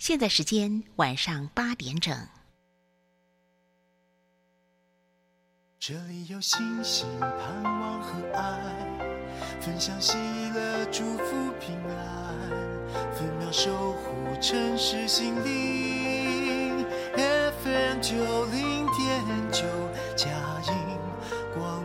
现在时间晚上八点整。这里有星星、盼望和爱，分享喜乐、祝福、平安，分秒守护城市心灵。FM 九零点九，佳音广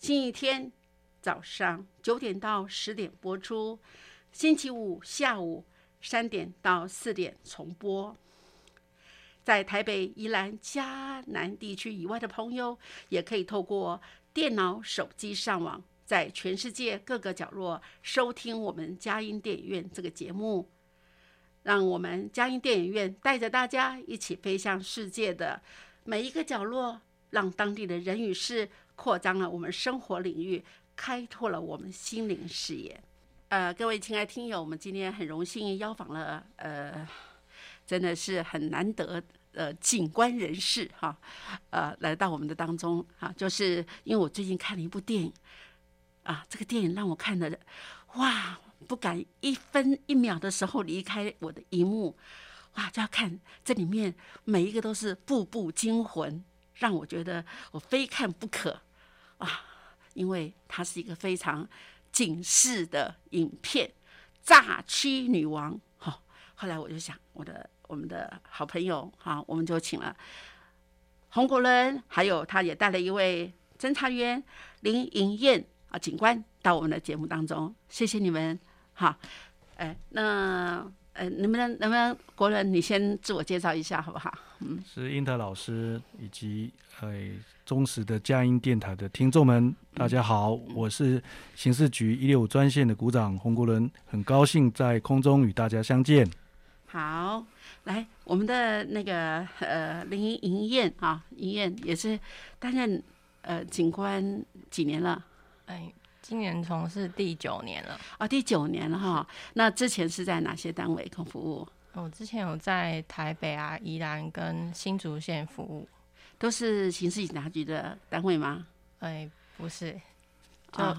星期天早上九点到十点播出，星期五下午三点到四点重播。在台北、宜兰、嘉南地区以外的朋友，也可以透过电脑、手机上网，在全世界各个角落收听我们佳音电影院这个节目。让我们佳音电影院带着大家一起飞向世界的每一个角落，让当地的人与事扩张了我们生活领域，开拓了我们心灵视野。呃，各位亲爱听友，我们今天很荣幸邀访了呃，真的是很难得呃景观人士哈，呃来到我们的当中啊，就是因为我最近看了一部电影啊，这个电影让我看的哇。不敢一分一秒的时候离开我的荧幕，哇！就要看这里面每一个都是步步惊魂，让我觉得我非看不可啊！因为它是一个非常警示的影片，《诈欺女王》哈。后来我就想，我的我们的好朋友哈，我们就请了洪国伦，还有他也带了一位侦查员林莹燕啊警官到我们的节目当中，谢谢你们。哈，哎，那呃，能不能能不能国伦你先自我介绍一下好不好？嗯，是英特老师以及呃忠实的佳音电台的听众们，大家好，我是刑事局一六五专线的股长洪国伦，很高兴在空中与大家相见。好，来我们的那个呃林莹燕啊，莹燕也是担任呃警官几年了？哎。今年从事第九年了啊，第九年了哈。那之前是在哪些单位跟服务？我之前有在台北啊、宜兰跟新竹县服务，都是刑事警察局的单位吗？哎，不是，就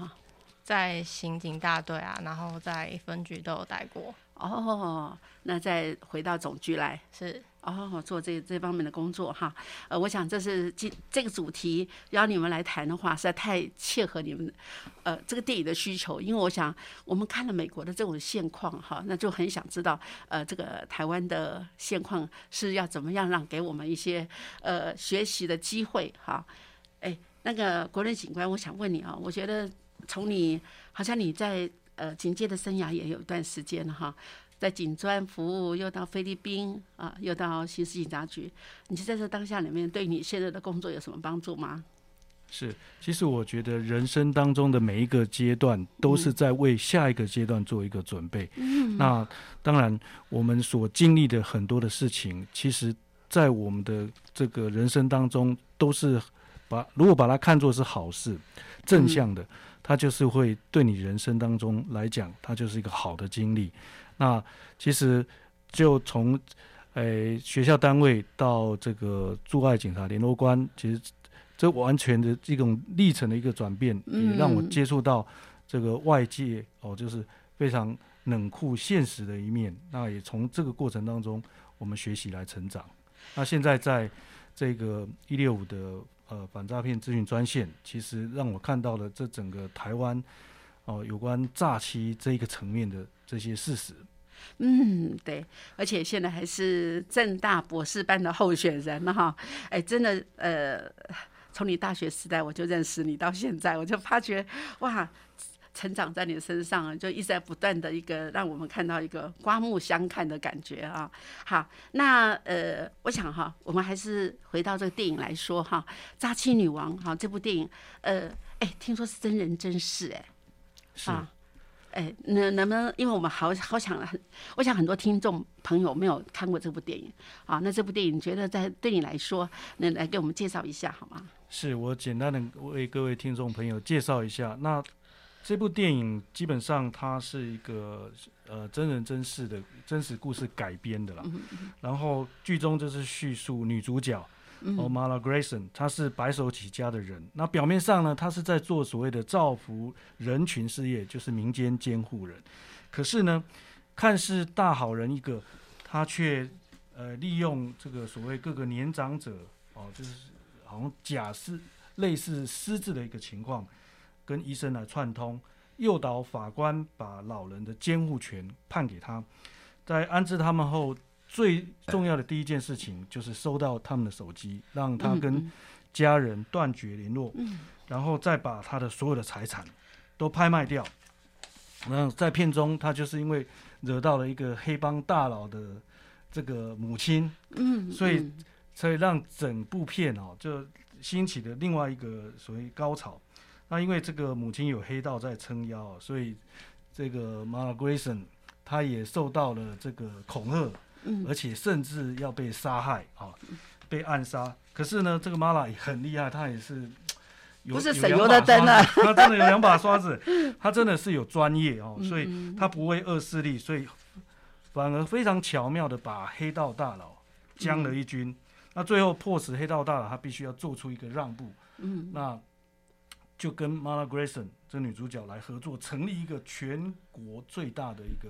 在刑警大队啊，然后在分局都有待过。哦，那再回到总局来是。哦，做这这方面的工作哈，呃，我想这是今这个主题邀你们来谈的话，实在太切合你们，呃，这个电影的需求。因为我想，我们看了美国的这种现况哈，那就很想知道，呃，这个台湾的现况是要怎么样让给我们一些呃学习的机会哈。哎，那个国人警官，我想问你啊，我觉得从你好像你在呃警界的生涯也有一段时间了哈。在警专服务，又到菲律宾啊，又到刑事警察局。你是在这当下里面，对你现在的工作有什么帮助吗？是，其实我觉得人生当中的每一个阶段，都是在为下一个阶段做一个准备。嗯，那当然，我们所经历的很多的事情，其实，在我们的这个人生当中，都是把如果把它看作是好事、正向的，它就是会对你人生当中来讲，它就是一个好的经历。那其实就从诶学校单位到这个驻外警察联络官，其实这完全的这种历程的一个转变，也让我嗯接触到这个外界哦，就是非常冷酷现实的一面。那也从这个过程当中，我们学习来成长。那现在在这个一六五的呃反诈骗咨询专线，其实让我看到了这整个台湾哦、有关诈欺这一个层面的这些事实。嗯，对，而且现在还是正大博士班的候选人了哈。哎，真的，呃，从你大学时代我就认识你，到现在我就发觉，哇，成长在你身上，就一直在不断的一个让我们看到一个刮目相看的感觉啊。好，那呃，我想哈，我们还是回到这个电影来说哈，《扎妻女王》哈，这部电影，呃，哎，听说是真人真事哎。是，啊，哎，能能不能？因为我们好好想很，我想很多听众朋友没有看过这部电影啊。那这部电影，你觉得在对你来说，能来给我们介绍一下好吗？是我简单的为各位听众朋友介绍一下。那这部电影基本上它是一个呃真人真事的真实故事改编的啦。然后剧中就是叙述女主角。Omara Grayson，他是白手起家的人。那表面上呢，他是在做所谓的造福人群事业，就是民间监护人。可是呢，看似大好人一个，他却呃利用这个所谓各个年长者哦，就是好像假释类似私自的一个情况，跟医生来串通，诱导法官把老人的监护权判给他，在安置他们后。最重要的第一件事情就是收到他们的手机，让他跟嗯家人断绝联络，然后再把他的所有的财产都拍卖掉。然后在片中，他就是因为惹到了一个黑帮大佬的这个母亲，嗯，所以嗯所以让整部片哦就兴起的另外一个所谓高潮。那因为这个母亲有黑道在撑腰，所以这个 Mara Grayson 她也受到了这个恐吓。嗯。而且甚至要被杀害啊，被暗杀。可是呢，这个 Mala 也很厉害，他也是 有不是省油的灯啊。他真的有两把刷子，他真的是有专业哦，所以嗯他不会恶势力，所以反而非常巧妙的把黑道大佬将了一军。那最后迫使黑道大佬他必须要做出一个让步，嗯。那就跟 Mala Grayson 这女主角来合作，成立一个全国最大的一个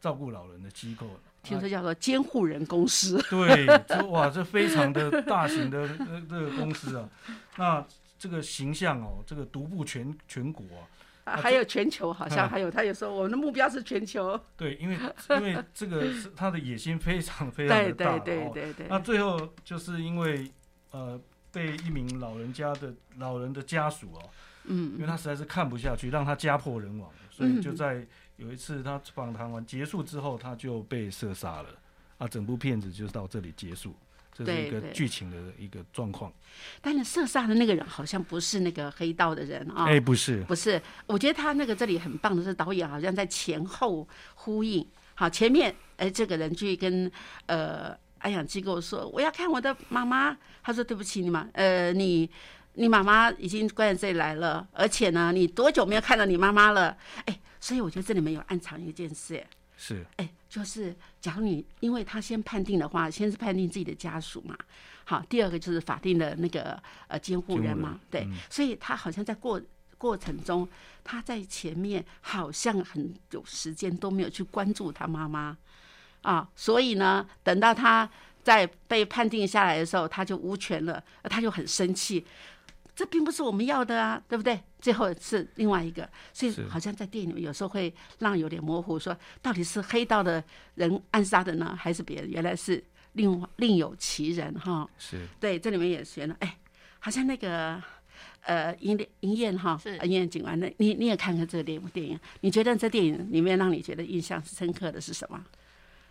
照顾老人的机构。听说叫做监护人公司。对，这哇，这非常的 大型的呃这个公司啊，那这个形象哦，这个独步全全国啊，啊还有全球，好像嗯还有，他有说我们的目标是全球。对，因为 因为这个是他的野心非常非常对的大对对对对对。那最后就是因为呃被一名老人家的老人的家属哦，嗯因为他实在是看不下去，让他家破人亡，所以就嗯在有一次他访谈完结束之后，他就被射杀了。啊，整部片子就到这里结束，这是一个剧情的一个状况。但是射杀的那个人好像不是那个黑道的人啊。哎、不是，不是，我觉得他那个这里很棒的是导演好像在前后呼应。好，前面哎这个人去跟呃安养机构说我要看我的妈妈，他说对不起你妈，呃你你妈妈已经关在这里来了，而且呢你多久没有看到你妈妈了？哎，所以我觉得这里面有暗藏一件事，哎是。哎，就是假如你因为他先判定的话，先是判定自己的家属嘛，好，第二个就是法定的那个呃监护人嘛人，对，所以他好像在过过程中，他在前面好像很有时间都没有去关注他妈妈。啊，所以呢，等到他在被判定下来的时候，他就无权了，呃他就很生气。这并不是我们要的啊，对不对？最后是另外一个，所以好像在电影里面有时候会让有点模糊，说到底是黑道的人暗杀的呢，还是别人？原来是另另有其人哈。是，对，这里面也学了，哎，好像那个呃银莲银燕哈，是银燕警官，那你你也看看这电电影？你觉得这电影里面让你觉得印象深刻的是什么？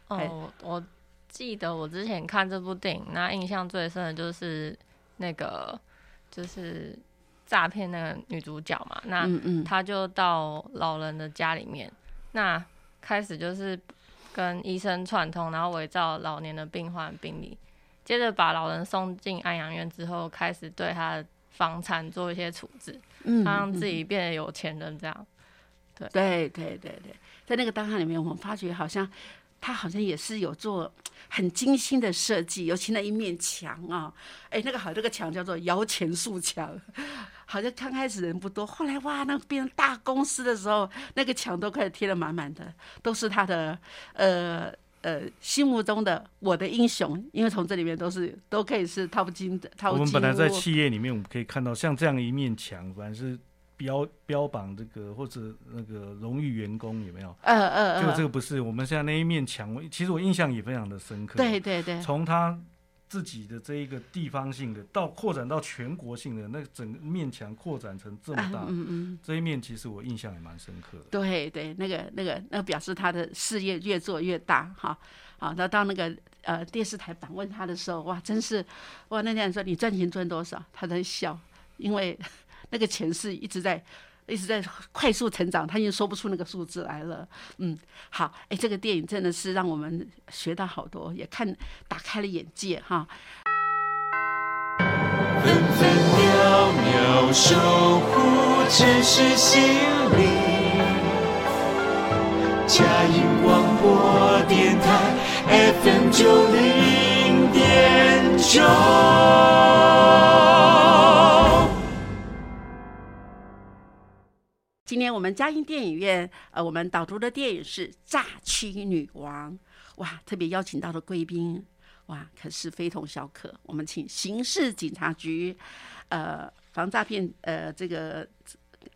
哎哦，我记得我之前看这部电影，那印象最深的就是那个就是诈骗那个女主角嘛，那她就到老人的家里面，那开始就是跟医生串通，然后伪造老年的病患病历，接着把老人送进安养院之后，开始对他的房产做一些处置。嗯他让自己变得有钱人这样。对对对对，在那个档案里面，我们发觉好像他好像也是有做很精心的设计，尤其那一面墙啊，哎，那个好，这个墙叫做摇钱树墙，好像刚开始人不多，后来哇，那变成大公司的时候，那个墙都开始贴的满满的，都是他的呃。呃，心目中的我的英雄，因为从这里面都是都可以是淘金的，淘金我们本来在企业里面，我们可以看到像这样一面墙，反正是标标榜这个或者那个荣誉员工有没有？呃呃呃，就这个不是，我们现在那一面墙，我其实我印象也非常的深刻。对，对对，从他自己的这一个地方性的，到扩展到全国性的，那整个面墙扩展成这么大，嗯嗯。这一面其实我印象也蛮深刻的。对对，那个那个那表示他的事业越做越大哈。好，那到那个呃电视台访问他的时候，哇，真是哇！那天说你赚钱赚多少，他在笑，因为那个钱是一直在一直在快速成长，他已经说不出那个数字来了。嗯，好，哎，这个电影真的是让我们学到好多，也看打开了眼界哈。分分秒秒守护城市心灵。佳音广播电台 FM 九零点九。我们嘉音电影院，呃，我们导读的电影是《诈欺女王》。哇，特别邀请到的贵宾，哇，可是非同小可。我们请刑事警察局，呃，防诈骗，呃，这个，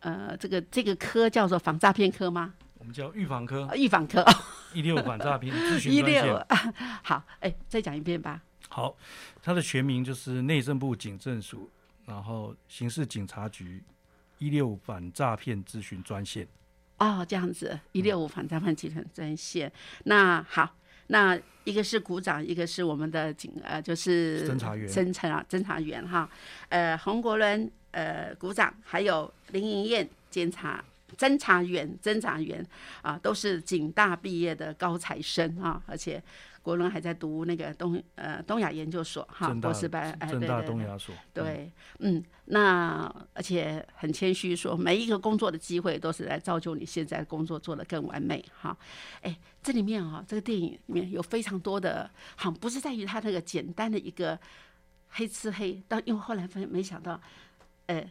呃，这个这个科叫做防诈骗科吗？我们叫预防科呃预防科。一六反诈骗咨询一六。好，哎，再讲一遍吧。好，它的全名就是内政部警政署，然后刑事警察局一六五反诈骗咨询专线。哦，这样子，一六五反诈骗集团专线。那好，那一个是股长，一个是我们的警呃，就是侦查员侦查侦查员哈。呃，洪国伦呃股长，还有林莹燕监察侦查员侦查员啊，都是警大毕业的高材生啊，而且国伦还在读那个东呃东亚研究所哈博士班，哎，对对对东亚所。对，嗯，那而且很谦虚说，每一个工作的机会都是来造就你现在工作做得更完美哈。哎，这里面啊，这个电影里面有非常多的，好，不是在于他那个简单的一个黑吃黑，但因为后来发现没想到，呃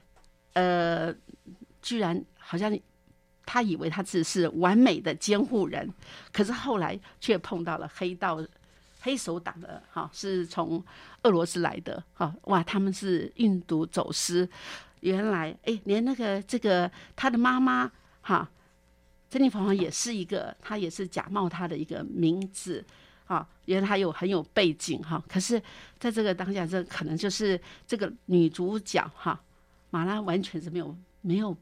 呃，居然好像他以为他只是完美的监护人，可是后来却碰到了黑道。黑手党的哈是从俄罗斯来的哈哇，他们是运毒走私，原来哎连那个这个他的妈妈哈，珍妮佛王也是一个，她也是假冒他的一个名字啊，原来她有很有背景哈，可是在这个当下，这可能就是这个女主角哈，马拉完全是没有没有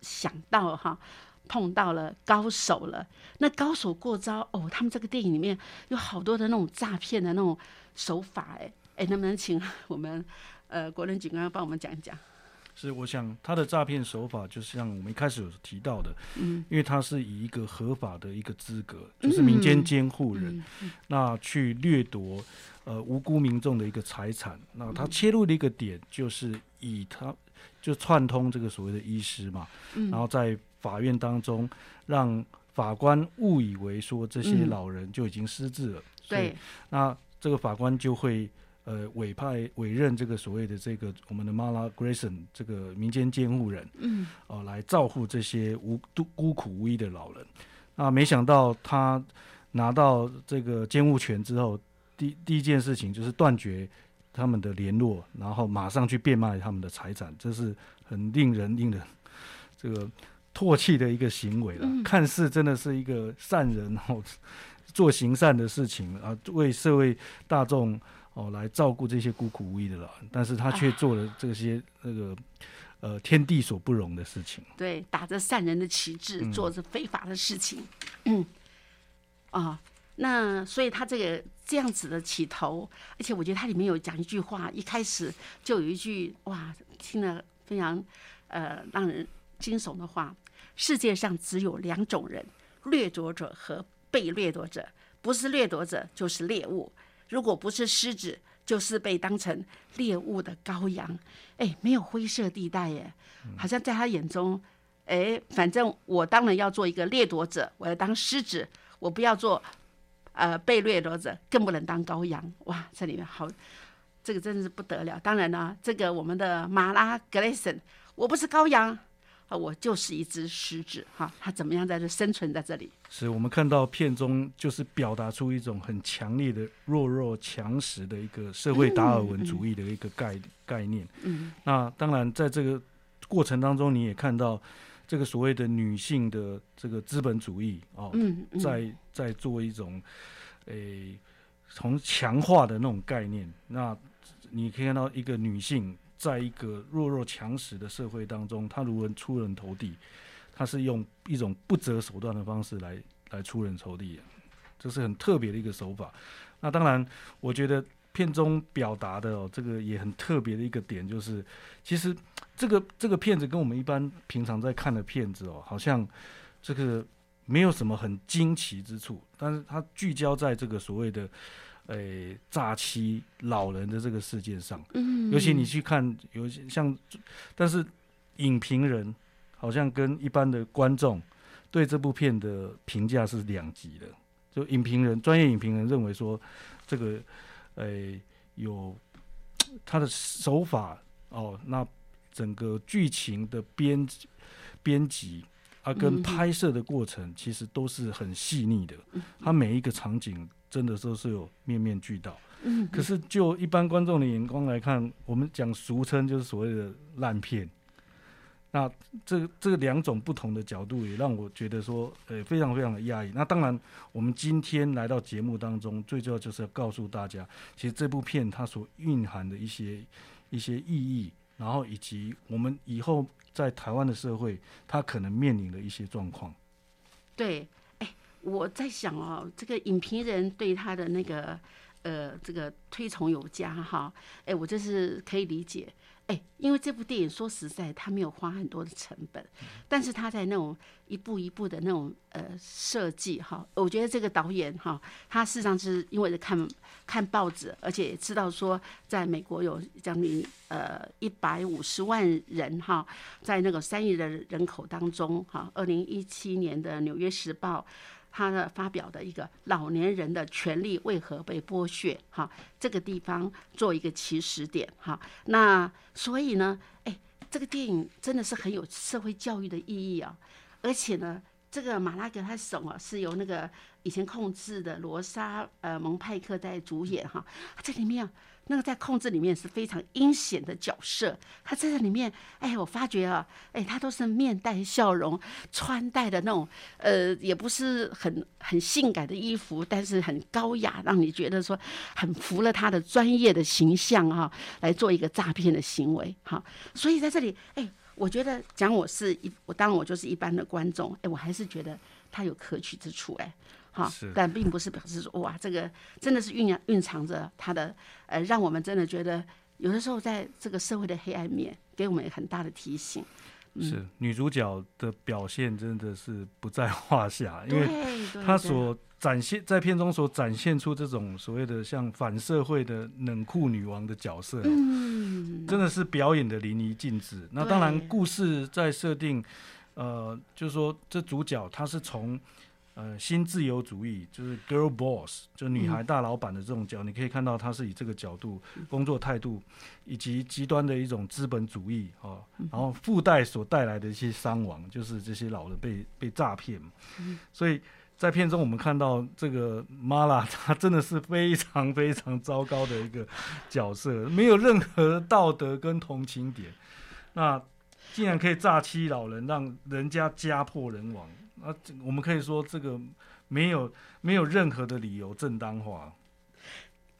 想到哈。碰到了高手了，那高手过招哦，他们这个电影里面有好多的那种诈骗的那种手法，哎哎，能不能请我们呃国人警官帮我们讲一讲？是，我想他的诈骗手法，就是像我们一开始有提到的，嗯，因为他是以一个合法的一个资格，就是民间监护人，那去掠夺呃无辜民众的一个财产，那他切入的一个点就是以他就串通这个所谓的医师嘛，然后在法院当中让法官误以为说这些嗯。老人就已经失智了，所以对，那这个法官就会呃委派委任这个所谓的这个我们的 Mala Grayson 这个民间监护人，嗯，哦、来照顾这些无孤孤苦无依的老人。那没想到他拿到这个监护权之后，第第一件事情就是断绝他们的联络，然后马上去变卖他们的财产，这是很令人令人这个唾弃的一个行为了。看似真的是一个善人 哦，做行善的事情啊，为社会大众哦来照顾这些孤苦无依的老人，但是他却做了这些那个呃天地所不容的事情。对，打着善人的旗帜，做着非法的事情，嗯，啊、那所以他这个这样子的起头，而且我觉得它里面有讲一句话，一开始就有一句哇，听了非常呃让人惊悚的话：世界上只有两种人，掠夺者和被掠夺者，不是掠夺者就是猎物。如果不是狮子，就是被当成猎物的羔羊，哎，没有灰色地带耶，好像在他眼中，哎，反正我当然要做一个掠夺者，我要当狮子，我不要做呃被掠夺者，更不能当羔羊。哇，这里面好，这个真的是不得了。当然呢，这个我们的马拉格雷森，我不是羔羊。啊，我就是一只狮子哈，它怎么样在这生存在这里？是我们看到片中就是表达出一种很强烈的弱肉强食的一个社会达尔文主义的一个概概念。嗯，那当然在这个过程当中，你也看到这个所谓的女性的这个资本主义哦，嗯嗯在在做一种诶从强化的那种概念。那你可以看到一个女性。在一个弱肉强食的社会当中，他如何出人头地？他是用一种不择手段的方式来来出人头地，这是很特别的一个手法。那当然，我觉得片中表达的哦，这个也很特别的一个点，就是其实这个这个片子跟我们一般平常在看的片子哦，好像这个没有什么很惊奇之处，但是它聚焦在这个所谓的。诶，诈欺老人的这个事件上，嗯，尤其你去看，有些像，但是影评人好像跟一般的观众对这部片的评价是两极的。就影评人，专业影评人认为说，这个诶有他的手法哦，那整个剧情的编编辑啊，跟拍摄的过程其实都是很细腻的，他每一个场景。真的都是有面面俱到，嗯，可是就一般观众的眼光来看，我们讲俗称就是所谓的烂片。那这这两种不同的角度，也让我觉得说，呃，非常非常的压抑。那当然，我们今天来到节目当中，最重要就是要告诉大家，其实这部片它所蕴含的一些一些意义，然后以及我们以后在台湾的社会，它可能面临的一些状况。对。我在想哦，这个影评人对他的那个呃，这个推崇有加哈，哎，我这是可以理解，哎，因为这部电影说实在，他没有花很多的成本，但是他在那种一步一步的那种呃设计哈，我觉得这个导演哈，他事实上是因为是看看报纸，而且知道说在美国有将近呃一百五十万人哈，在那个三亿的人口当中哈，二零一七年的《纽约时报》。他的发表的一个老年人的权利为何被剥削？哈，这个地方做一个起始点。哈，那所以呢，哎，这个电影真的是很有社会教育的意义啊！而且呢，这个马拉格他手啊，是由那个以前控制的罗莎呃蒙派克在主演哈，这里面。那个在控制里面是非常阴险的角色，他在这里面，哎，我发觉啊，哎，他都是面带笑容，穿戴的那种，呃，也不是很很性感的衣服，但是很高雅，让你觉得说很服了他的专业的形象哈，来做一个诈骗的行为哈。所以在这里，哎，我觉得讲我是一，我当然我就是一般的观众，哎，我还是觉得他有可取之处，哎。哈，但并不是表示说哇，这个真的是蕴养蕴藏着它的呃，让我们真的觉得有的时候在这个社会的黑暗面，给我们很大的提醒。是女主角的表现真的是不在话下，因为她所展现在片中所展现出这种所谓的像反社会的冷酷女王的角色，嗯，真的是表演的淋漓尽致。那当然，故事在设定，呃，就是说这主角她是从。呃，新自由主义就是 girl boss，就女孩大老板的这种角，你可以看到他是以这个角度工作态度，以及极端的一种资本主义啊，然后附带所带来的一些伤亡，就是这些老人被被诈骗嘛。所以在片中我们看到这个玛拉，她真的是非常非常糟糕的一个角色，没有任何道德跟同情点，那竟然可以诈欺老人，让人家家破人亡。啊，我们可以说这个没有没有任何的理由正当化，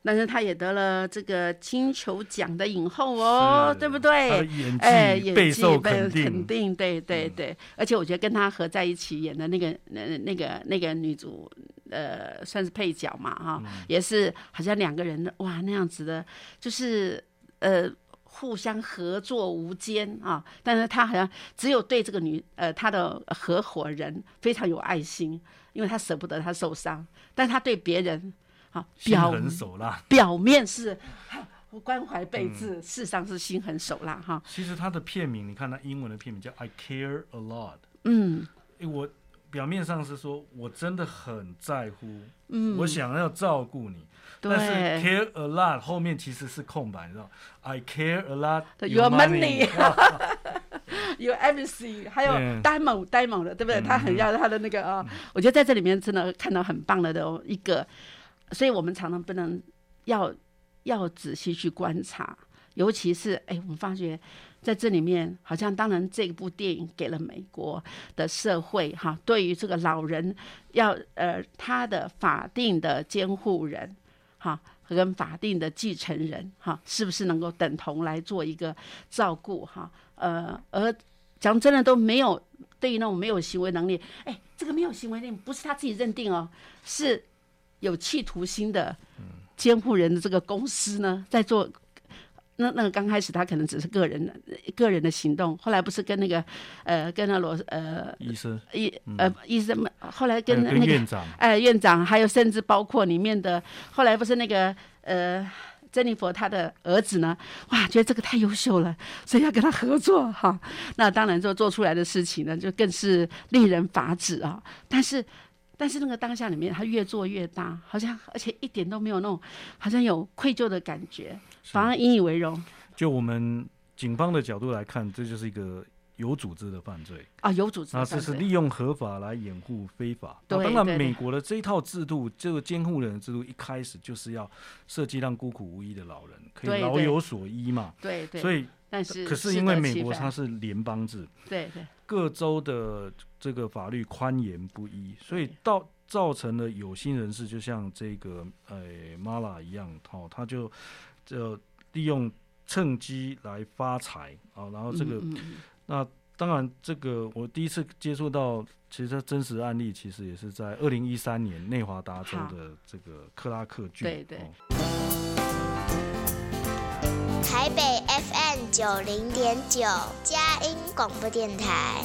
但是他也得了这个金球奖的影后哦，对不对？演技备受肯定，对对对。而且我觉得跟他合在一起演的那个那那个那个女主，呃，算是配角嘛，哈，也是好像两个人哇那样子的，就是呃。互相合作无间啊，但是他好像只有对这个女呃他的合伙人非常有爱心，因为他舍不得他受伤，但他对别人好，心表狠手辣。表面是我关怀备嗯至，事实上是心狠手辣哈。其实他的片名，你看他英文的片名叫 I Care a Lot。嗯诶我表面上是说我真的很在乎，嗯，我想要照顾你，但是 care a lot 后面其实是空白，你知道？I care a lot Your money 哇有 everything，还有对。呆萌呆萌的，对不对？嗯。他很要他的那个啊、我觉得在这里面真的看到很棒的的一个，所以我们常常不能要要仔细去观察，尤其是哎，我们发觉在这里面，好像当然这部电影给了美国的社会哈，对于这个老人要呃他的法定的监护人哈。跟法定的继承人哈，是不是能够等同来做一个照顾哈？呃，而讲真的都没有对于那种没有行为能力，哎，这个没有行为能力不是他自己认定哦，是有企图心的监护人的这个公司呢在做。那那个刚开始他可能只是个人的个人的行动，后来不是跟那个呃跟那罗呃医生医呃医生们，后来跟那个院长，哎，院长，还有甚至包括里面的，后来不是那个呃，珍妮佛他的儿子呢，哇，觉得这个太优秀了，所以要跟他合作哈。那当然做做出来的事情呢，就更是令人发指啊。但是，但是那个当下里面，他越做越大，好像而且一点都没有那种好像有愧疚的感觉，反而引以为荣就我们警方的角度来看，这就是一个有组织的犯罪。啊，有组织那的犯罪。这是利用合法来掩护非法。那对当然，对对美国的这一套制度，这个监护人的制度，一开始就是要设计让孤苦无依的老人可以老有所依嘛。对对，所以，但是可是因为美国它是联邦制，对对各州的这个法律宽严不一，所以到造成了有心人士，就像这个呃 Mala 一样，哦，他就就利用趁机来发财啊、然后这个、嗯嗯嗯那当然，这个我第一次接触到，其实真实案例其实也是在二零一三年内华达州的这个克拉克郡。对对。哦。台北 FM 九零点九，佳音广播电台；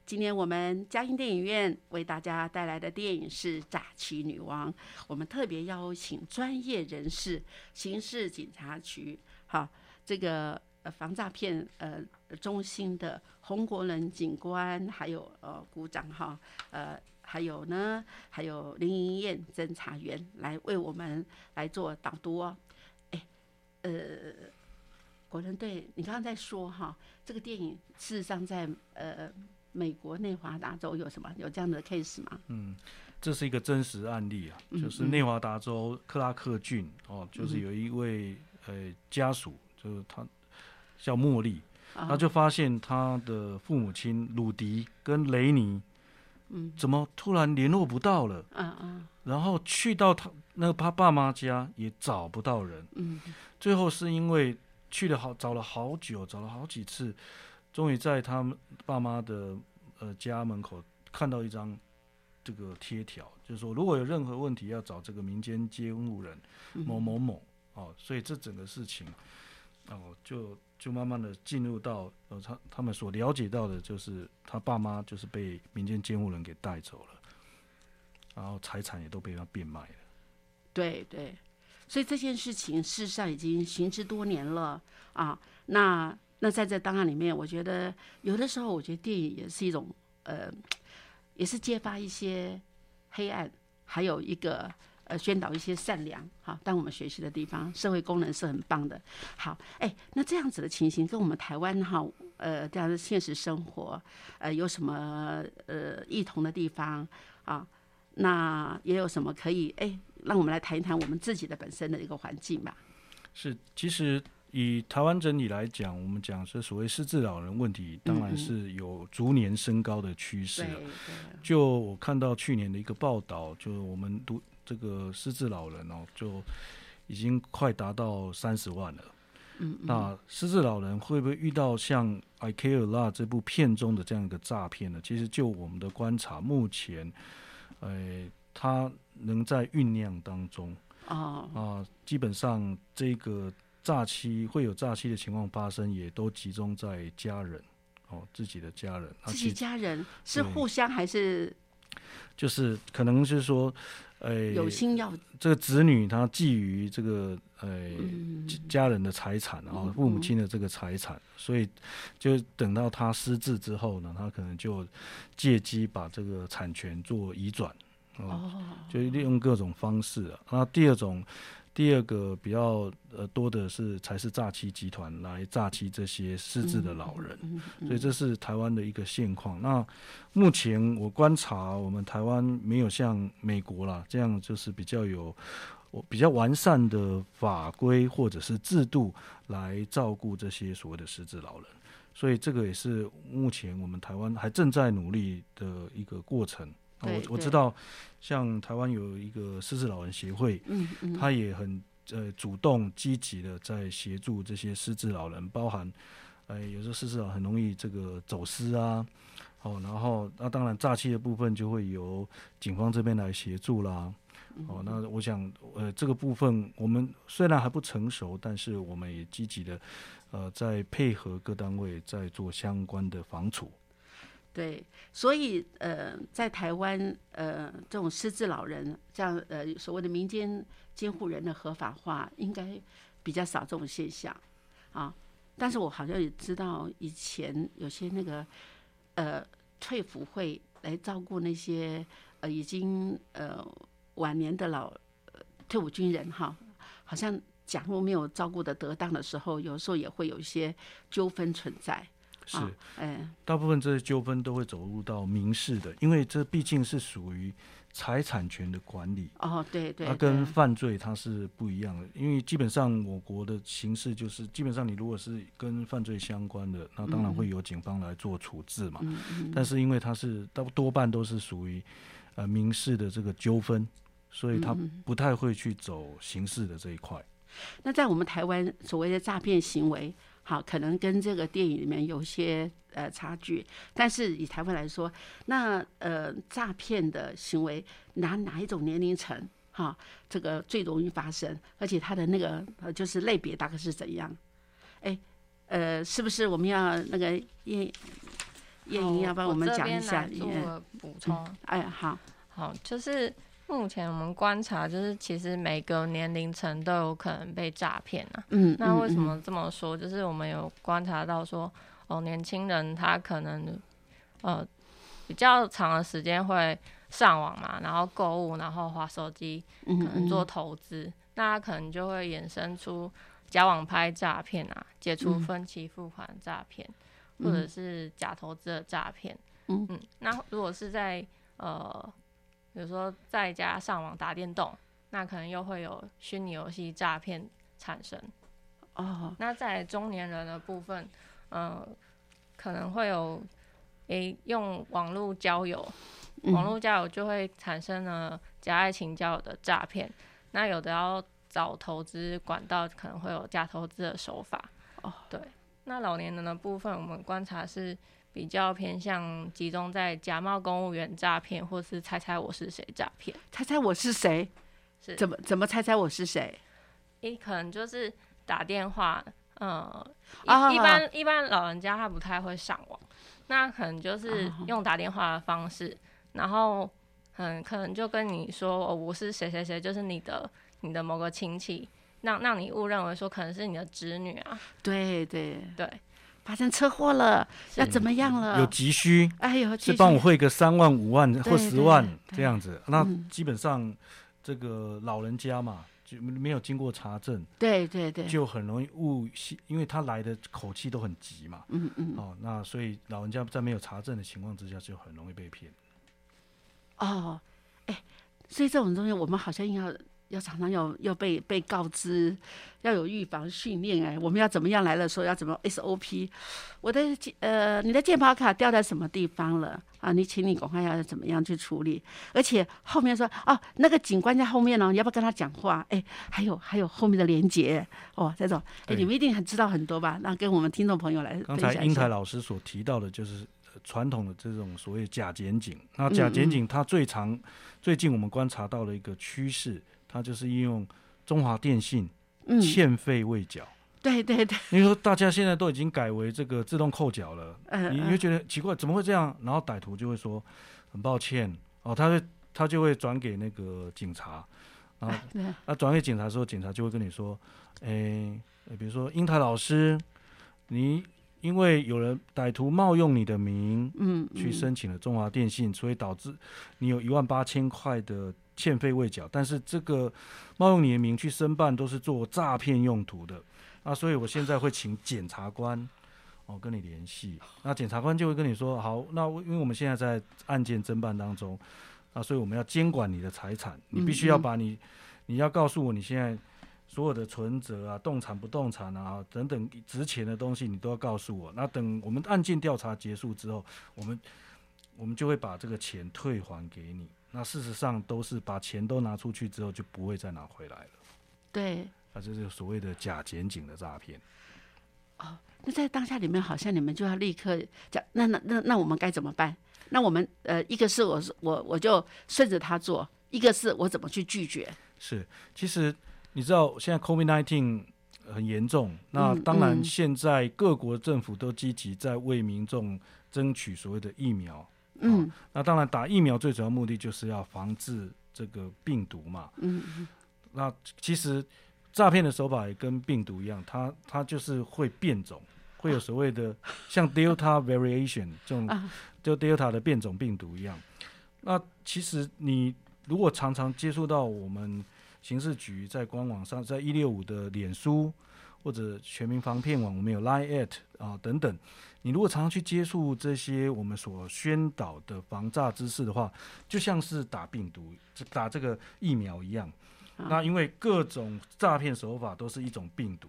今天我们嘉音电影院为大家带来的电影是《诈欺女王》，我们特别邀请专业人士，刑事警察局，哈，这个呃防诈骗呃中心的洪国仁警官，还有呃股长哈，呃。还有呢，还有林莹燕侦查员来为我们来做导读哦。哎，呃，国人队，你刚刚在说哈，这个电影事实上在呃美国内华达州有什么有这样的 case 吗？嗯这是一个真实案例啊，嗯就是内华达州克拉克郡哦，就是嗯有一位呃家属，就是他叫茉莉，啊。他就发现他的父母亲鲁迪跟雷尼，嗯。怎么突然联络不到了？嗯嗯然后去到他那个他爸妈家也找不到人，嗯。最后是因为去了好找了好久，找了好几次，终于在他们爸妈的呃家门口看到一张这个贴条，就是说如果有任何问题要找这个民间监护人嗯某某某哦，所以这整个事情哦就就慢慢的进入到呃他他们所了解到的就是他爸妈就是被民间监护人给带走了，然后财产也都被他变卖了。对对，所以这件事情事实上已经行之多年了啊。那那在这档案里面，我觉得有的时候，我觉得电影也是一种呃，也是揭发一些黑暗，还有一个呃宣导一些善良哈，当我们学习的地方，社会功能是很棒的。好，哎，那这样子的情形跟我们台湾哈呃这样的现实生活呃有什么呃异同的地方啊？那也有什么可以哎，让我们来谈一谈我们自己的本身的一个环境吧。是，其实以台湾整体来讲，我们讲是所谓失智老人问题，当然嗯是有逐年升高的趋势就我看到去年的一个报道，就我们读这个失智老人哦，就已经快达到三十万了。嗯嗯那失智老人会不会遇到像《I Care a Lot》这部片中的这样一个诈骗呢？其实就我们的观察，目前，呃，它能在酝酿当中哦，啊、基本上这个诈欺会有诈欺的情况发生，也都集中在家人哦，自己的家人，自己家人是互相还是？就是可能是说，呃，有心要这个子女他觊觎这个呃、嗯。家家人的财产啊，父母亲的这个财产，所以就等到他失智之后呢，他可能就借机把这个产权做移转，哦，哦，就利用各种方式啊。那第二种，第二个比较呃多的是才是诈欺集团来诈欺这些失智的老人。嗯所以这是台湾的一个现况。那目前我观察，我们台湾没有像美国啦这样，就是比较有我比较完善的法规或者是制度来照顾这些所谓的失智老人。所以这个也是目前我们台湾还正在努力的一个过程。我我知道，像台湾有一个失智老人协会，嗯嗯，他也很呃主动积极的在协助这些失智老人，包含呃有时候失智老人很容易这个走失啊，哦，然后那当然诈欺的部分就会由警方这边来协助啦。哦，那我想，呃，这个部分我们虽然还不成熟，但是我们也积极的，呃，在配合各单位在做相关的防处。对，所以呃，在台湾呃，这种失智老人，像呃所谓的民间监护人的合法化，应该比较少这种现象啊。但是我好像也知道，以前有些那个呃退辅会来照顾那些呃已经呃晚年的老、退伍军人哈，好像假如没有照顾的得当的时候，有时候也会有一些纠纷存在。是，啊，哎，大部分这些纠纷都会走入到民事的，因为这毕竟是属于财产权的管理。哦，对对，它跟犯罪它是不一样的，因为基本上我国的形式就是，基本上你如果是跟犯罪相关的，那当然会由警方来做处置嘛。嗯嗯但是因为它是多多半都是属于呃民事的这个纠纷，所以它嗯不太会去走刑事的这一块。那在我们台湾所谓的诈骗行为，好，可能跟这个电影里面有些呃差距，但是以台湾来说，那呃诈骗的行为哪哪一种年龄层哈，这个最容易发生，而且它的那个呃就是类别大概是怎样？哎，呃，是不是我们要那个叶叶莹要帮我们讲一下？做也个补充。哎，好，好，就是目前我们观察，就是其实每个年龄层都有可能被诈骗啊。嗯，那为什么这么说？就是我们有观察到说，哦，年轻人他可能呃比较长的时间会上网嘛，然后购物，然后划手机，嗯可能做嗯投资，那他可能就会衍生出假网拍诈骗啊，解除嗯分期付款诈骗，或者嗯是假投资的诈骗。嗯嗯，那如果是在呃，比如说在家上网打电动，那可能又会有虚拟游戏诈骗产生。哦，那在中年人的部分，呃，可能会有诶、用网络交友，嗯网络交友就会产生了假爱情交友的诈骗。那有的要找投资管道，可能会有假投资的手法。哦，对。那老年人的部分，我们观察是比较偏向集中在假冒公务员诈骗，或是猜猜我是谁诈骗。猜猜我是谁？是怎么怎么猜猜我是谁？一可能就是打电话，嗯，一、啊一般一般老人家他不太会上网，那可能就是啊用打电话的方式，然后嗯可能就跟你说，哦，我是谁谁谁，就是你的你的某个亲戚，让让你误认为说可能是你的侄女啊，对对，对，发生车祸了，要怎么样了？有急需哎呦，是帮我汇个三万五万或十万这样子，那嗯。基本上这个老人家嘛，就没有经过查证，对对对，就很容易误信，因为他来的口气都很急嘛。嗯嗯。哦，那所以老人家在没有查证的情况之下，就很容易被骗。哦，哎，所以这种东西我们好像要要常常要要被被告知，要有预防训练。哎，我们要怎么样来了？说要怎么 SOP？我的呃，你的健保卡掉在什么地方了啊？你请你赶快要怎么样去处理？而且后面说哦，那个警官在后面呢，你要不要跟他讲话？哎，还有还有后面的连接哦，这种哎，你们一定很知道很多吧？那跟我们听众朋友来刚。才英台老师所提到的，就是呃传统的这种所谓假检警。那假检警它最常、最近我们观察到了一个趋势，它就是应用中华电信嗯，欠费未缴。对对对，你说大家现在都已经改为这个自动扣缴了，嗯你你会觉得奇怪，怎么会这样？然后歹徒就会说很抱歉。哦，他会他就会转给那个警察，然后 对。啊转给警察之后，警察就会跟你说，诶、呃比如说英台老师，你因为有人歹徒冒用你的名嗯，嗯。去申请了中华电信，所以导致你有一万八千块的欠费未缴，但是这个冒用你的名去申办都是做诈骗用途的，那，所以我现在会请检察官哦跟你联系，那检察官就会跟你说，好，那因为我们现在在案件侦办当中，啊，所以我们要监管你的财产，你必须要嗯嗯把你，你要告诉我你现在。所有的存折啊、动产、不动产啊等等值钱的东西，你都要告诉我。那等我们案件调查结束之后，我们我们就会把这个钱退还给你。那事实上都是把钱都拿出去之后，就不会再拿回来了。对。那这就是所谓的假检警的诈骗。哦那在当下里面，好像你们就要立刻讲，那那那那我们该怎么办？那我们呃，一个是我是我我就顺着他做，一个是我怎么去拒绝？是，其实你知道现在 COVID-19 很严重，那嗯当然嗯现在各国政府都积极在为民众争取所谓的疫苗。嗯那当然打疫苗最主要目的就是要防治这个病毒嘛。嗯嗯那其实诈骗的手法也跟病毒一样，它它就是会变种，会有所谓的 像 Delta variation 这种，啊就 Delta 的变种病毒一样。那其实你如果常常接触到我们刑事局在官网上，在一六五的脸书或者全民防骗网，我们有 Line at 啊等等。你如果常常去接触这些我们所宣导的防诈知识的话，就像是打病毒、打这个疫苗一样。啊那因为各种诈骗手法都是一种病毒，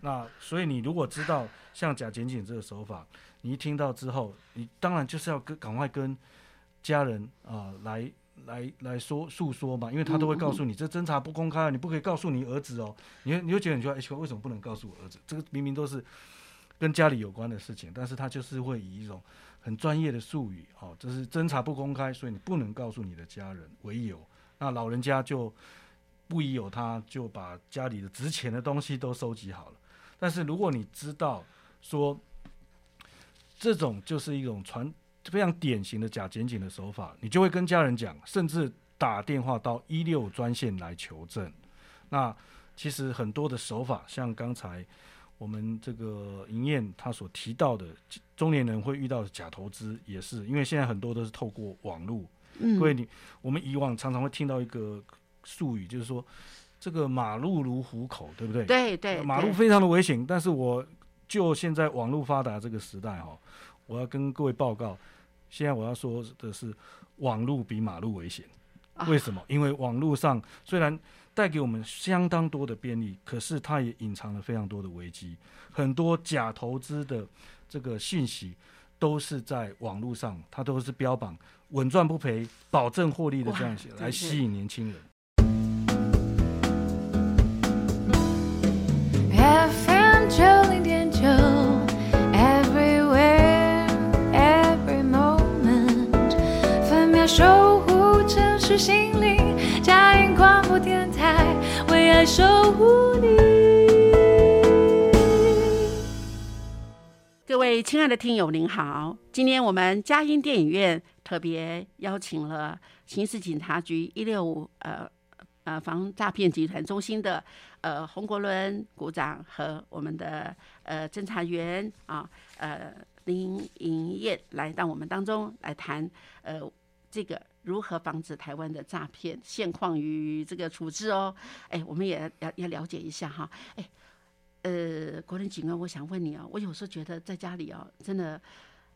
那所以你如果知道像假检警这个手法，你一听到之后，你当然就是要跟赶快跟家人啊、来来来说诉说嘛，因为他都会告诉你，这侦查不公开，你不可以告诉你儿子哦。你会你就觉得你说，哎，奇怪为什么不能告诉我儿子？这个明明都是跟家里有关的事情，但是他就是会以一种很专业的术语，哦，这是侦查不公开，所以你不能告诉你的家人为由，那老人家就不疑有他，就把家里的值钱的东西都收集好了。但是如果你知道说这种就是一种传非常典型的假检警的手法，你就会跟家人讲，甚至打电话到一六专线来求证。那其实很多的手法，像刚才我们这个银燕他所提到的，中年人会遇到的假投资，也是因为现在很多都是透过网络。嗯，因为你我们以往常常会听到一个术语，就是说这个马路如虎口，对不对？对对，对马路非常的危险，但是我就现在网络发达这个时代哈、我要跟各位报告，现在我要说的是，网络比马路危险。啊为什么？因为网络上虽然带给我们相当多的便利，可是它也隐藏了非常多的危机。很多假投资的这个信息都是在网络上，它都是标榜稳赚不赔、保证获利的这样哇对来吸引年轻人。心灵。佳音广播电台，为爱守护你。各位亲爱的听友，您好！今天我们佳音电影院特别邀请了刑事警察局一六五呃呃防诈骗集团中心的呃洪国伦股长和我们的呃侦查员啊呃林莹燕来到我们当中来谈呃这个如何防止台湾的诈骗现况与这个处置哦。哎，我们也要要了解一下哈。哎，呃，国人警官，我想问你哦，我有时候觉得在家里哦，真的，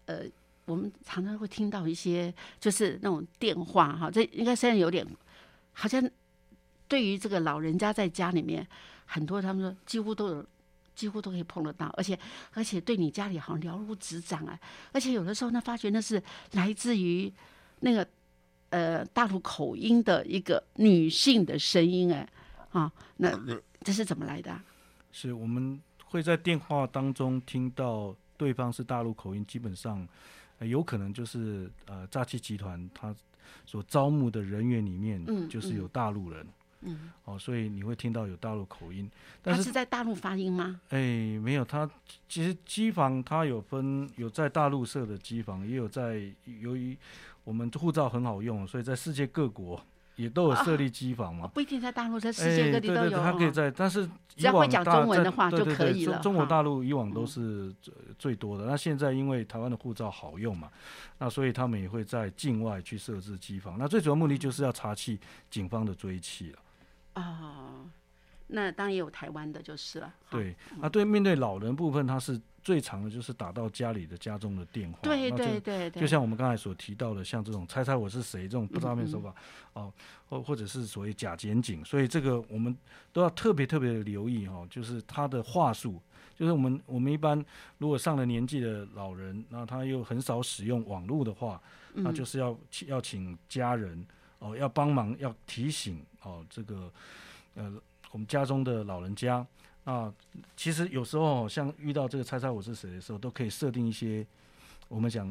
呃，我们常常会听到一些就是那种电话哈，这应该现在有点好像对于这个老人家在家里面，很多他们说几乎都有。几乎都可以碰得到，而且而且对你家里好像了如指掌啊！而且有的时候呢，发觉那是来自于那个呃大陆口音的一个女性的声音哎啊，那这是怎么来的啊？是我们会在电话当中听到对方是大陆口音，基本上、呃有可能就是呃诈欺集团他所招募的人员里面，嗯就是有大陆人、嗯，哦，所以你会听到有大陆口音。但是是在大陆发音吗？哎，没有，他其实机房它有分，有在大陆设的机房，也有在由于我们护照很好用，所以在世界各国也都有设立机房嘛。不一定在大陆，在世哎，界各地都有。对对对，它可以哦在，但是以只要会讲往中文的话就可以了对中中国大陆以往都嗯是最最多的。那现在因为台湾的护照好用嘛，那所以他们也会在境外去设置机房。那最主要目的就是要查缉警方的追缉了。哦，那当然也有台湾的，就是了。对，那对面对老人部分，它是最长的就是打到家里的家中的电话。对就对对对，就像我们刚才所提到的，像这种猜猜我是谁这种不诈骗手嗯法，哦，或或者是所谓假检警，所以这个我们都要特别特别的留意哈、哦，就是他的话术，就是我们我们一般如果上了年纪的老人，那他又很少使用网络的话，那嗯就是要请要请家人哦，要帮忙要提醒哦，这个呃我们家中的老人家。啊，其实有时候哦像遇到这个猜猜我是谁的时候，都可以设定一些我们讲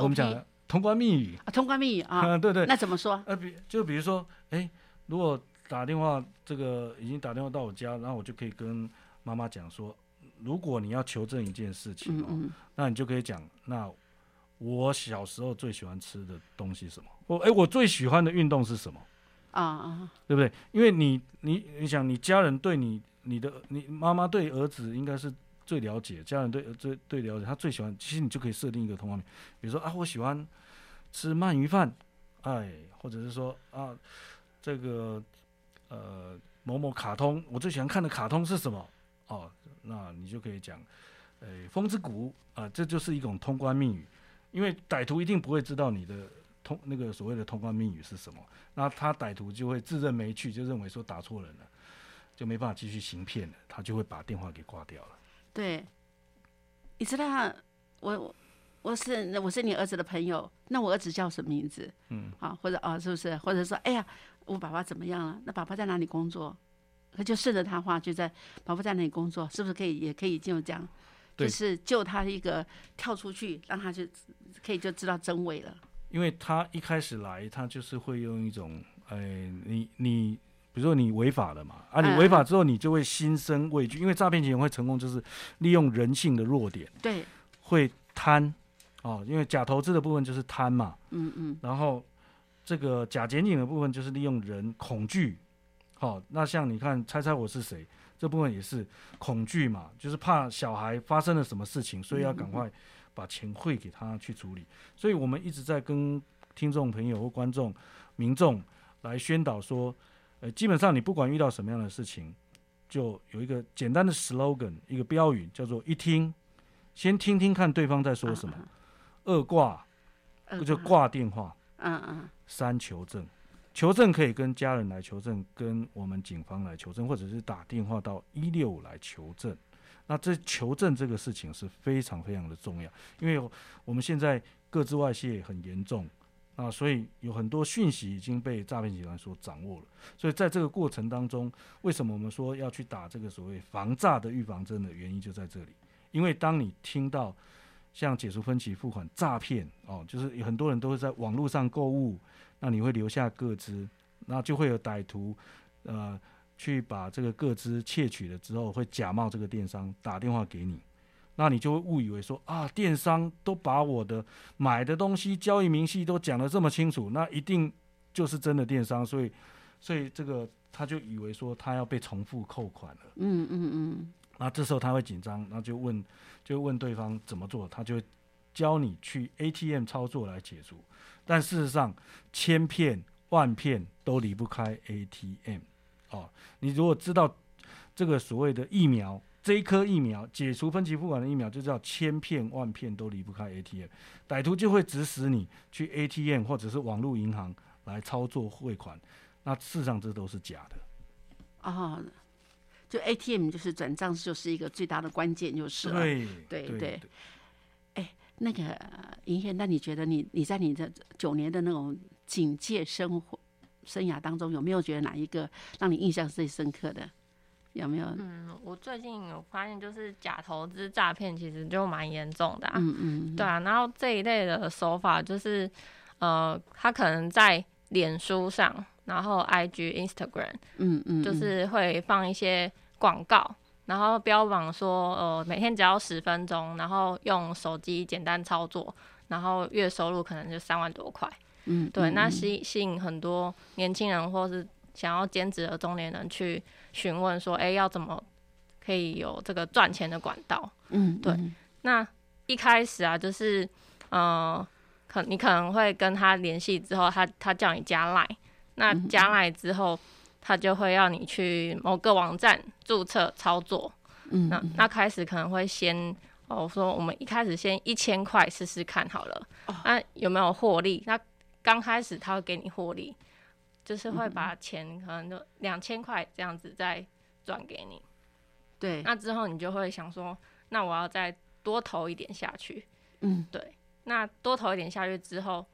我们讲通关密语，啊，通关密语啊，啊，对对，那怎么说？呃，比就比如说，哎，如果打电话这个已经打电话到我家，然后我就可以跟妈妈讲说，如果你要求证一件事情哦，那你就可以讲，那我小时候最喜欢吃的东西什么？我哎，我最喜欢的运动是什么？啊啊，对不对？因为你你你想，你家人对你你的你妈妈对儿子应该是最了解，家人对儿最最了解，他最喜欢，其实你就可以设定一个通话名，比如说啊，我喜欢吃鳗鱼饭，哎，或者是说啊，这个呃某某卡通，我最喜欢看的卡通是什么？哦，那你就可以讲，呃，风之谷啊，这就是一种通关密语，因为歹徒一定不会知道你的通那个所谓的通关密语是什么。那他歹徒就会自认没趣，就认为说打错人了，就没办法继续行骗了，他就会把电话给挂掉了。对，你知道我我我是我是你儿子的朋友，那我儿子叫什么名字？嗯，啊，或者啊，是不是？或者说，哎呀，我爸爸怎么样了？那爸爸在哪里工作？他就顺着他话，就在爸爸在哪里工作，是不是可以也可以就这样，对就是救他一个跳出去，让他就可以就知道真伪了。因为他一开始来，他就是会用一种，哎，你你，比如说你违法了嘛，啊，嗯。你违法之后，你就会心生畏惧，因为诈骗集团会成功，就是利用人性的弱点，对，会贪，哦，因为假投资的部分就是贪嘛，嗯嗯，然后这个假检警的部分就是利用人恐惧，好、那像你看猜猜我是谁这部分也是恐惧嘛，就是怕小孩发生了什么事情，所以要赶快把钱汇给他去处理。所以我们一直在跟听众朋友或观众、民众来宣导说，呃，基本上你不管遇到什么样的事情，就有一个简单的 slogan，一个标语叫做“一听，先听听看对方在说什么”，二挂就，挂电话。嗯嗯三求证，求证可以跟家人来求证，跟我们警方来求证，或者是打电话到一六五来求证。那这求证这个事情是非常非常的重要，因为我们现在各自外泄很严重啊，所以有很多讯息已经被诈骗集团所掌握了。所以在这个过程当中，为什么我们说要去打这个所谓防诈的预防针的原因就在这里，因为当你听到像解除分期付款诈骗哦，就是有很多人都会在网络上购物，那你会留下个资，那就会有歹徒呃去把这个个资窃取了之后，会假冒这个电商打电话给你，那你就会误以为说啊，电商都把我的买的东西交易明细都讲得这么清楚，那一定就是真的电商，所以所以这个他就以为说他要被重复扣款了。嗯嗯嗯，那这时候他会紧张，那就问就问对方怎么做，他就教你去 ATM 操作来解除。但事实上，千骗万骗都离不开 ATM 哦。你如果知道这个所谓的疫苗，这一颗疫苗解除分期付款的疫苗，就叫千片万片都离不开 ATM。歹徒就会指使你去 ATM 或者是网络银行来操作汇款，那事实上这都是假的。哦，就 ATM 就是转账就是一个最大的关键，就是了。对对对对那个呃银燕，那你觉得你你在你的九年的那种警戒生活生涯当中，有没有觉得哪一个让你印象最深刻的？有没有？嗯嗯，我最近有发现，就是假投资诈骗其实就蛮严重的、啊。嗯嗯，对啊，然后这一类的手法就是，呃，他可能在脸书上，然后 IG、Instagram，嗯嗯，就是会放一些广告，然后标榜说，呃，每天只要十分钟，然后用手机简单操作，然后月收入可能就三万多块。嗯，对，那嗯吸吸引很多年轻人或是想要兼职的中年人去询问说，哎、要怎么可以有这个赚钱的管道？嗯，对嗯那一开始啊，就是呃，可你可能会跟他联系之后，他他叫你加 line，那嗯加 line 之后，他就会要你去某个网站注册操作。嗯，那那开始可能会先哦，说我们一开始先一千块试试看好了，哦那有没有获利？那刚开始他会给你获利，就是会嗯把钱可能就两千块这样子再转给你。对，那之后你就会想说，那我要再多投一点下去。嗯，对，那多投一点下去之后，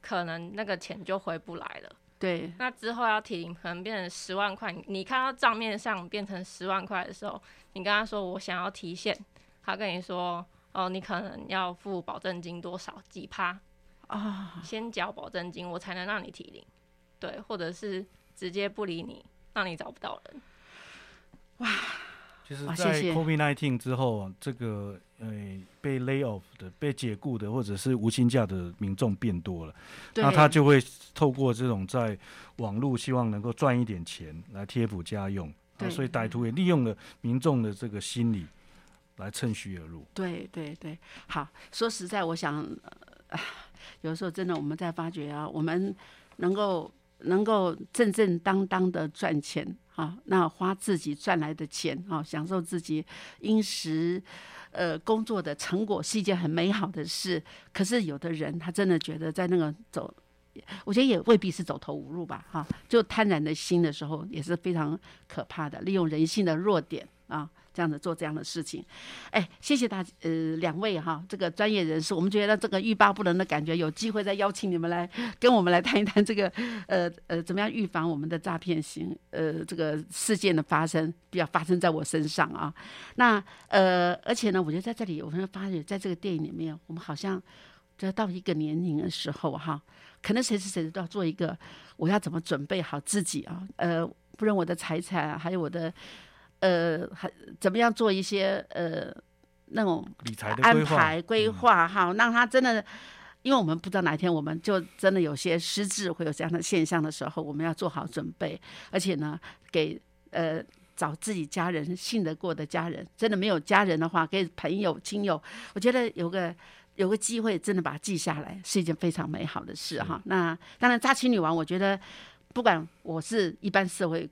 可能那个钱就回不来了。对，那之后要提领，可能变成十万块。你你看到账面上变成十万块的时候，你跟他说我想要提现，他跟你说哦，你可能要付保证金多少几趴啊，先缴保证金，我才能让你提领。对，或者是直接不理你，让你找不到人。其实，在哇谢谢 COVID 1 9之后啊，这个呃被 lay off 的、被解雇的，或者是无薪假的民众变多了，那他就会透过这种在网络希望能够赚一点钱来贴补家用，啊，对所以歹徒也利用了民众的这个心理来趁虚而入。对对对，好，说实在，我想，呃，有时候真的我们在发觉啊，我们能够能够正正当当的赚钱啊，那花自己赚来的钱啊，享受自己因时呃工作的成果是一件很美好的事。可是有的人他真的觉得在那个走。我觉得也未必是走投无路吧，哈、就贪婪的心的时候也是非常可怕的，利用人性的弱点啊，这样子做这样的事情。哎，谢谢大呃两位哈，这个专业人士，我们觉得这个欲罢不能的感觉，有机会再邀请你们来跟我们来谈一谈这个呃呃怎么样预防我们的诈骗型呃这个事件的发生，不要发生在我身上啊。那呃而且呢，我觉得在这里我们发觉，在这个电影里面，我们好像就到一个年龄的时候哈，可能谁谁谁都要做一个，我要怎么准备好自己啊？呃，不论我的财产，还有我的呃，还怎么样做一些呃那种理财的安规划排规嗯划哈，让他真的，因为我们不知道哪一天我们就真的有些失智会有这样的现象的时候，我们要做好准备，而且呢，给呃找自己家人信得过的家人，真的没有家人的话，给朋友亲友，我觉得有个。有个机会真的把它记下来，是一件非常美好的事哈。那当然，《诈欺女王》，我觉得不管我是一般社会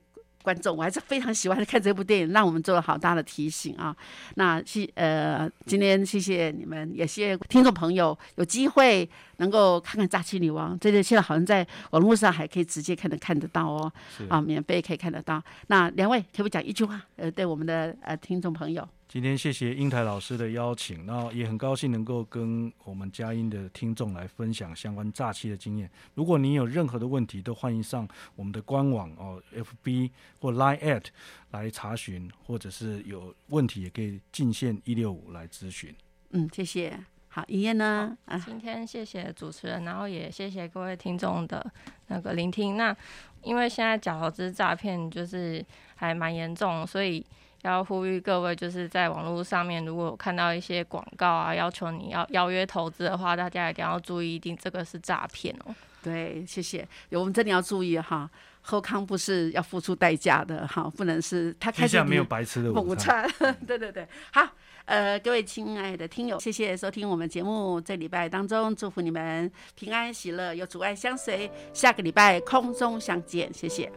观众，我还是非常喜欢看这部电影，让我们做了好大的提醒啊。那谢呃，今天谢谢你们，也谢谢听众朋友，有机会能够看看《诈欺女王》，这个现在好像在网络上还可以直接看的看得到哦，是啊，免费可以看得到。那两位可不可以讲一句话，呃，对我们的呃听众朋友？今天谢谢英台老师的邀请，那也很高兴能够跟我们佳音的听众来分享相关诈欺的经验。如果你有任何的问题，都欢迎上我们的官网哦，FB 或 Line at 来查询，或者是有问题也可以进线一六五来咨询。嗯，谢谢。好，莹莹呢？啊，今天谢谢主持人，然后也谢谢各位听众的那个聆听。那因为现在假投资诈骗就是还蛮严重，所以要呼吁各位，就是在网络上面，如果有看到一些广告啊，要求你要邀约投资的话，大家一定要注意，一定这个是诈骗哦。对，谢谢。我们真的要注意哈，后康不是要付出代价的哈，不能是他开始没有白吃的午。餐。对对对，好，呃，各位亲爱的听友，谢谢收听我们节目。这礼拜当中，祝福你们平安喜乐，有阻碍相随。下个礼拜空中相见，谢谢。